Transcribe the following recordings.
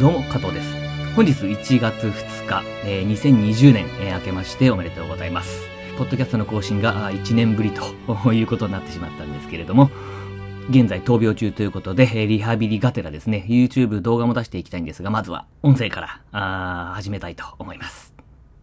どうも、加藤です。本日1月2日、えー、2020年、えー、明けましておめでとうございます。ポッドキャストの更新が1年ぶりということになってしまったんですけれども、現在闘病中ということで、リハビリがてらですね、YouTube 動画も出していきたいんですが、まずは音声からあ始めたいと思います。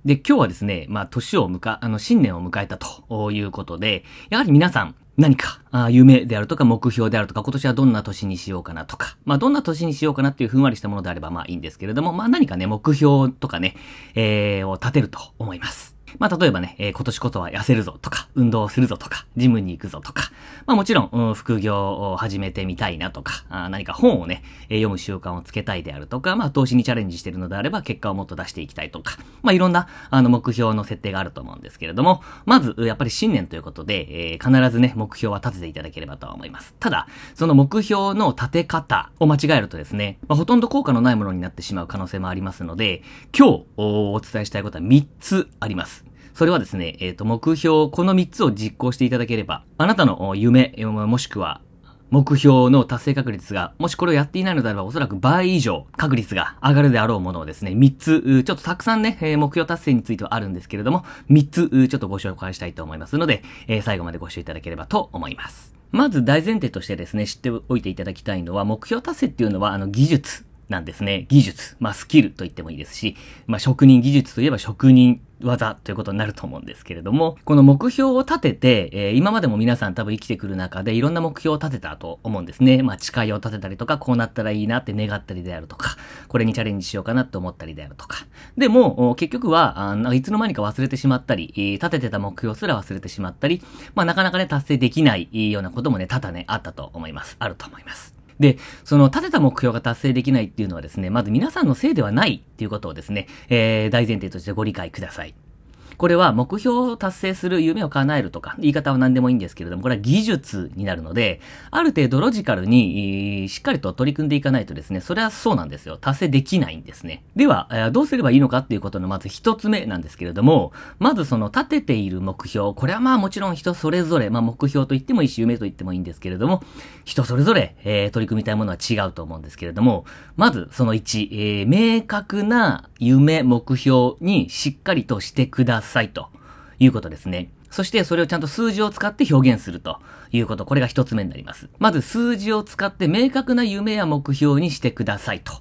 で、今日はですね、まあ、年を迎、あの、新年を迎えたということで、やはり皆さん、何か、あ夢であるとか目標であるとか、今年はどんな年にしようかなとか、まあどんな年にしようかなっていうふんわりしたものであればまあいいんですけれども、まあ何かね、目標とかね、えー、を立てると思います。まあ、例えばね、えー、今年こそは痩せるぞとか、運動するぞとか、ジムに行くぞとか、まあもちろん、うん、副業を始めてみたいなとか、あ何か本をね、えー、読む習慣をつけたいであるとか、まあ投資にチャレンジしてるのであれば結果をもっと出していきたいとか、まあいろんな、あの、目標の設定があると思うんですけれども、まず、やっぱり新年ということで、えー、必ずね、目標は立てていただければと思います。ただ、その目標の立て方を間違えるとですね、まあ、ほとんど効果のないものになってしまう可能性もありますので、今日お伝えしたいことは3つあります。それはですね、えっ、ー、と、目標、この3つを実行していただければ、あなたの夢、もしくは、目標の達成確率が、もしこれをやっていないのであれば、おそらく倍以上確率が上がるであろうものをですね、3つ、ちょっとたくさんね、目標達成についてはあるんですけれども、3つ、ちょっとご紹介したいと思いますので、最後までご視聴いただければと思います。まず大前提としてですね、知っておいていただきたいのは、目標達成っていうのは、あの、技術なんですね。技術。まあ、スキルと言ってもいいですし、まあ、職人技術といえば職人技ということになると思うんですけれども、この目標を立てて、えー、今までも皆さん多分生きてくる中でいろんな目標を立てたと思うんですね。まあ、誓いを立てたりとか、こうなったらいいなって願ったりであるとか、これにチャレンジしようかなって思ったりであるとか。でも、結局は、あいつの間にか忘れてしまったり、立ててた目標すら忘れてしまったり、まあ、なかなかね、達成できないようなこともね、多々ね、あったと思います。あると思います。で、その立てた目標が達成できないっていうのはですね、まず皆さんのせいではないっていうことをですね、えー、大前提としてご理解ください。これは目標を達成する夢を叶えるとか、言い方は何でもいいんですけれども、これは技術になるので、ある程度ロジカルに、しっかりと取り組んでいかないとですね、それはそうなんですよ。達成できないんですね。では、どうすればいいのかっていうことのまず一つ目なんですけれども、まずその立てている目標、これはまあもちろん人それぞれ、まあ目標と言ってもいいし、夢と言ってもいいんですけれども、人それぞれ、えー、取り組みたいものは違うと思うんですけれども、まずその1、えー、明確な夢、目標にしっかりとしてくださいさいと。いうことですね。そしてそれをちゃんと数字を使って表現するということ。これが一つ目になります。まず数字を使って明確な夢や目標にしてくださいと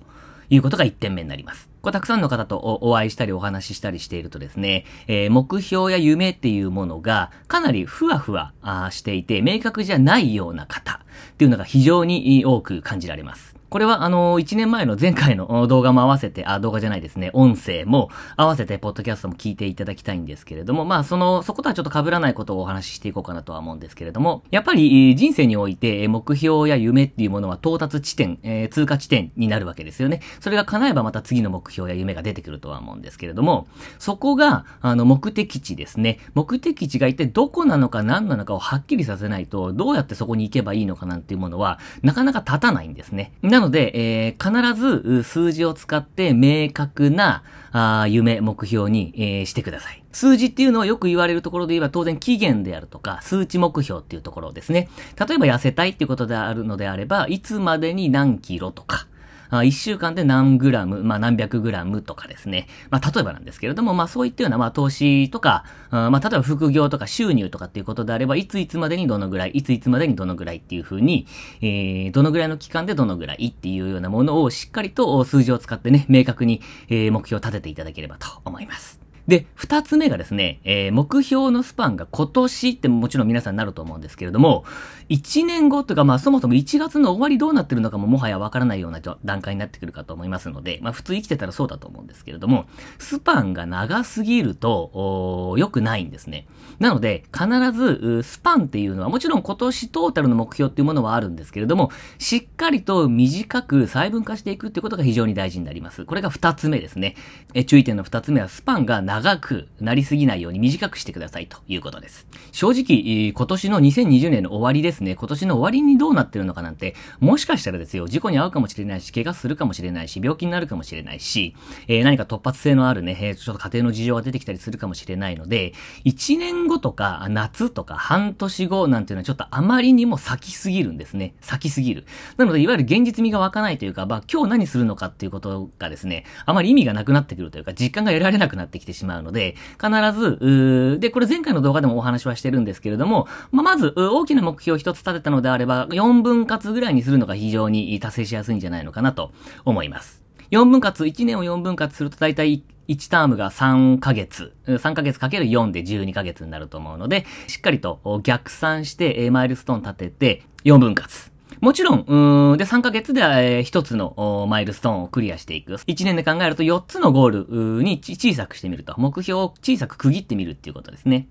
いうことが一点目になります。これたくさんの方とお会いしたりお話ししたりしているとですね、えー、目標や夢っていうものがかなりふわふわしていて明確じゃないような方っていうのが非常に多く感じられます。これは、あの、1年前の前回の動画も合わせて、あ、動画じゃないですね、音声も合わせて、ポッドキャストも聞いていただきたいんですけれども、まあ、その、そことはちょっと被らないことをお話ししていこうかなとは思うんですけれども、やっぱり、人生において、目標や夢っていうものは到達地点、えー、通過地点になるわけですよね。それが叶えばまた次の目標や夢が出てくるとは思うんですけれども、そこが、あの、目的地ですね。目的地が一体どこなのか何なのかをはっきりさせないと、どうやってそこに行けばいいのかなんていうものは、なかなか立たないんですね。なので、えー必ず数字を使って明確なあ夢、目標に、えー、してください。数字っていうのはよく言われるところで言えば当然期限であるとか数値目標っていうところですね。例えば痩せたいっていうことであるのであれば、いつまでに何キロとか、あ1週間で何グラム、まあ何百グラムとかですね。まあ例えばなんですけれども、まあそういったような、まあ投資とか、あまあ例えば副業とか収入とかっていうことであれば、いついつまでにどのぐらい、いついつまでにどのぐらいっていうふうに、えー、どのぐらいの期間でどのぐらいっていうようなものをしっかりと数字を使ってね、明確に、えー、目標を立てていただければと思います。で、二つ目がですね、えー、目標のスパンが今年ってもちろん皆さんなると思うんですけれども、一年後とか、まあそもそも1月の終わりどうなってるのかももはやわからないような段階になってくるかと思いますので、まあ普通生きてたらそうだと思うんですけれども、スパンが長すぎると、良くないんですね。なので、必ず、スパンっていうのは、もちろん今年トータルの目標っていうものはあるんですけれども、しっかりと短く細分化していくってことが非常に大事になります。これが二つ目ですね。え注意点の二つ目は、スパンが長長くなりすぎないように短くしてくださいということです。正直、今年の2020年の終わりですね、今年の終わりにどうなってるのかなんて、もしかしたらですよ、事故に遭うかもしれないし、怪我するかもしれないし、病気になるかもしれないし、えー、何か突発性のあるね、えー、ちょっと家庭の事情が出てきたりするかもしれないので、1年後とか、夏とか半年後なんていうのはちょっとあまりにも先すぎるんですね。先すぎる。なので、いわゆる現実味が湧かないというか、まあ、今日何するのかっていうことがですね、あまり意味がなくなってくるというか、実感が得られなくなってきてしまうしまうので、必ず、で、これ前回の動画でもお話はしてるんですけれども、まあ、まず、大きな目標を一つ立てたのであれば、4分割ぐらいにするのが非常に達成しやすいんじゃないのかなと思います。4分割、1年を4分割すると大体1タームが3ヶ月、3ヶ月かける4で12ヶ月になると思うので、しっかりと逆算して、マイルストーン立てて、4分割。もちろん、うん、で、3ヶ月で、え、1つのマイルストーンをクリアしていく。1年で考えると4つのゴールに小さくしてみると。目標を小さく区切ってみるっていうことですね。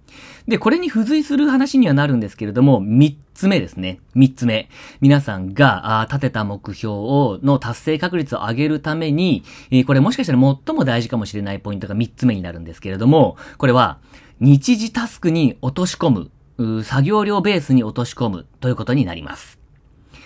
で、これに付随する話にはなるんですけれども、3つ目ですね。3つ目。皆さんが立てた目標を、の達成確率を上げるために、えー、これもしかしたら最も大事かもしれないポイントが3つ目になるんですけれども、これは、日時タスクに落とし込む、作業量ベースに落とし込むということになります。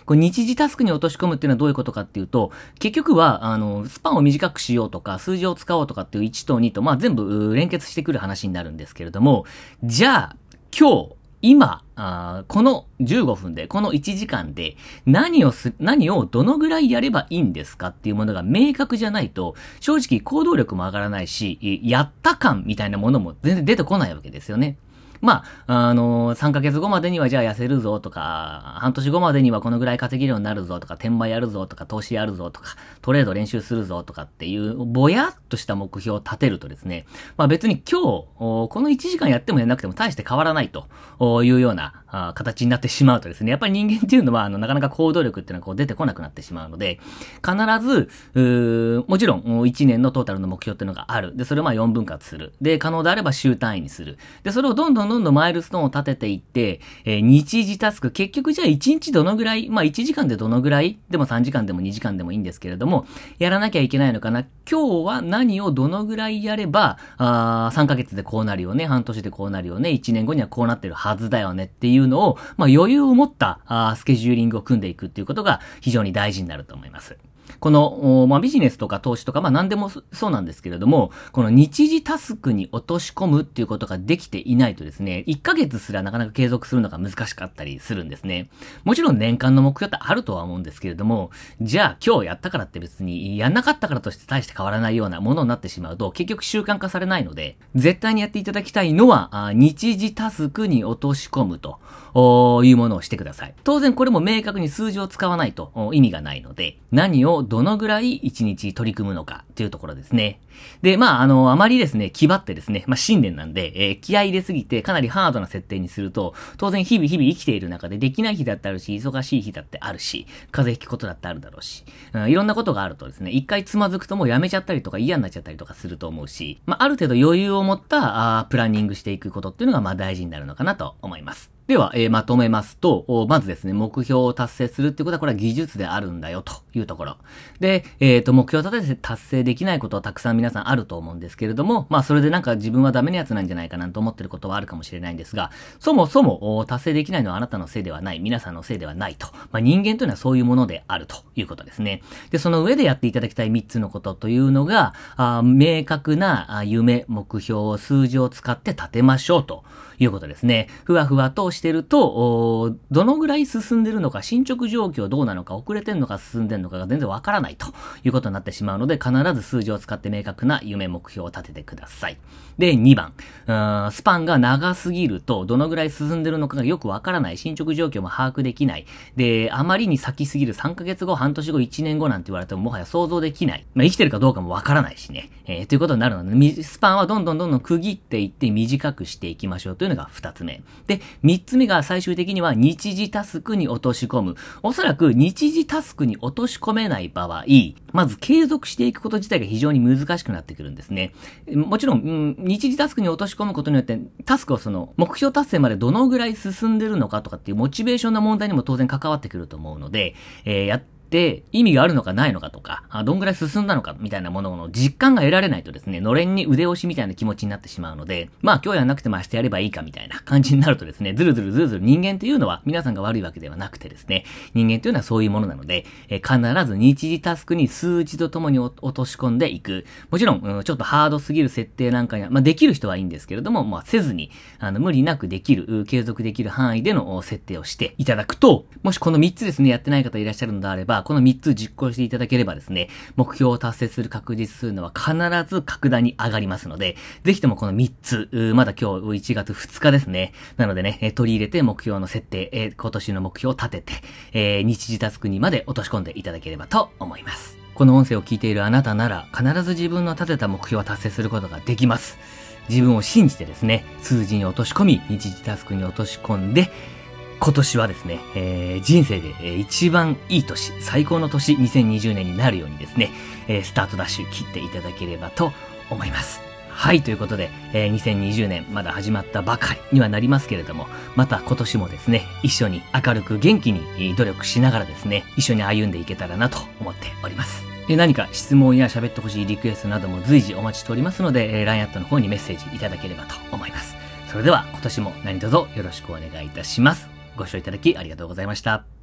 これ日時タスクに落とし込むっていうのはどういうことかっていうと、結局は、あの、スパンを短くしようとか、数字を使おうとかっていう1と2と、まあ全部連結してくる話になるんですけれども、じゃあ、今日、今、あこの15分で、この1時間で何をす、何をどのぐらいやればいいんですかっていうものが明確じゃないと、正直行動力も上がらないし、やった感みたいなものも全然出てこないわけですよね。まあ、あの、3ヶ月後までにはじゃあ痩せるぞとか、半年後までにはこのぐらい稼げるようになるぞとか、転売やるぞとか、投資やるぞとか、トレード練習するぞとかっていう、ぼやっとした目標を立てるとですね、まあ別に今日、この1時間やってもやらなくても大して変わらないというようなあ形になってしまうとですね、やっぱり人間っていうのは、あの、なかなか行動力っていうのはこう出てこなくなってしまうので、必ず、うもちろん、1年のトータルの目標っていうのがある。で、それをまあ4分割する。で、可能であれば週単位にする。で、それをどんどんどんどんマイルストーンを立てていって、えー、日時タスク、結局じゃあ1日どのぐらい、まあ1時間でどのぐらい、でも3時間でも2時間でもいいんですけれども、やらなきゃいけないのかな？今日は何をどのぐらいやれば、あ3ヶ月でこうなるよね、半年でこうなるよね、1年後にはこうなってるはずだよね？っていういうのを、まあ余裕を持ったスケジューリングを組んでいくっていうことが非常に大事になると思います。この、まあ、ビジネスとか投資とか、まあ、何でもそうなんですけれども、この日時タスクに落とし込むっていうことができていないとですね、1ヶ月すらなかなか継続するのが難しかったりするんですね。もちろん年間の目標ってあるとは思うんですけれども、じゃあ今日やったからって別にやんなかったからとして大して変わらないようなものになってしまうと、結局習慣化されないので、絶対にやっていただきたいのは、日時タスクに落とし込むというものをしてください。当然これも明確に数字を使わないと意味がないので、何をどのぐらい一日取り組むのかっていうところですね。で、まあ、あの、あまりですね、気張ってですね、まあ、新年なんで、えー、気合入れすぎてかなりハードな設定にすると、当然日々日々生きている中でできない日だってあるし、忙しい日だってあるし、風邪ひくことだってあるだろうし、うん、いろんなことがあるとですね、一回つまずくともうやめちゃったりとか嫌になっちゃったりとかすると思うし、まあ、ある程度余裕を持ったあプランニングしていくことっていうのが、まあ、大事になるのかなと思います。では、えー、まとめますと、まずですね、目標を達成するってことは、これは技術であるんだよ、というところ。で、えっ、ー、と、目標を立てて達成できないことはたくさん皆さんあると思うんですけれども、まあ、それでなんか自分はダメなやつなんじゃないかなと思ってることはあるかもしれないんですが、そもそも達成できないのはあなたのせいではない、皆さんのせいではないと。まあ、人間というのはそういうものであるということですね。で、その上でやっていただきたい3つのことというのが、あ明確な夢、目標を数字を使って立てましょうと。いうことですね。ふわふわとしてると、どのぐらい進んでるのか、進捗状況どうなのか、遅れてんのか進んでんのかのかが全然わからないということになってしまうので、必ず数字を使って明確な夢目標を立ててください。で、2番。スパンが長すぎると、どのぐらい進んでるのかがよくわからない。進捗状況も把握できない。で、あまりに先すぎる3ヶ月後、半年後、1年後なんて言われてももはや想像できない。まあ、生きてるかどうかもわからないしね。えー、ということになるので、スパンはどんどんどんどん区切っていって短くしていきましょうというのが二つ目。で、三つ目が最終的には日時タスクに落とし込む。おそらく日時タスクに落としし込めない場合、まず継続していくこと自体が非常に難しくなってくるんですね。もちろん、うん、日時タスクに落とし込むことによって、タスクをその、目標達成までどのぐらい進んでるのかとかっていうモチベーションの問題にも当然関わってくると思うので、えー、やっって意味があるのかないのかとか、あどんぐらい進んだのかみたいなものの実感が得られないとですね、のれんに腕押しみたいな気持ちになってしまうので、まあ今日やなくても明日やればいいかみたいな感じになるとですね、ずるずるずるずる人間というのは皆さんが悪いわけではなくてですね、人間というのはそういうものなので、え、必ず日時タスクに数値とともに落とし込んでいく。もちろん、うん、ちょっとハードすぎる設定なんかには、まあできる人はいいんですけれども、まあせずに、あの無理なくできる、継続できる範囲での設定をしていただくと、もしこの3つですね、やってない方いらっしゃるのであれば、この3つ実行していただければですね、目標を達成する確実数のは必ず格段に上がりますので、ぜひともこの3つ、まだ今日1月2日ですね。なのでね、取り入れて目標の設定、今年の目標を立てて、えー、日時タスクにまで落とし込んでいただければと思います。この音声を聞いているあなたなら、必ず自分の立てた目標を達成することができます。自分を信じてですね、数字に落とし込み、日時タスクに落とし込んで、今年はですね、えー、人生で一番いい年、最高の年、2020年になるようにですね、えー、スタートダッシュ切っていただければと思います。はい、ということで、えー、2020年まだ始まったばかりにはなりますけれども、また今年もですね、一緒に明るく元気に努力しながらですね、一緒に歩んでいけたらなと思っております。え何か質問や喋ってほしいリクエストなども随時お待ちしておりますので、え LINE アットの方にメッセージいただければと思います。それでは今年も何卒よろしくお願いいたします。ご視聴いただきありがとうございました。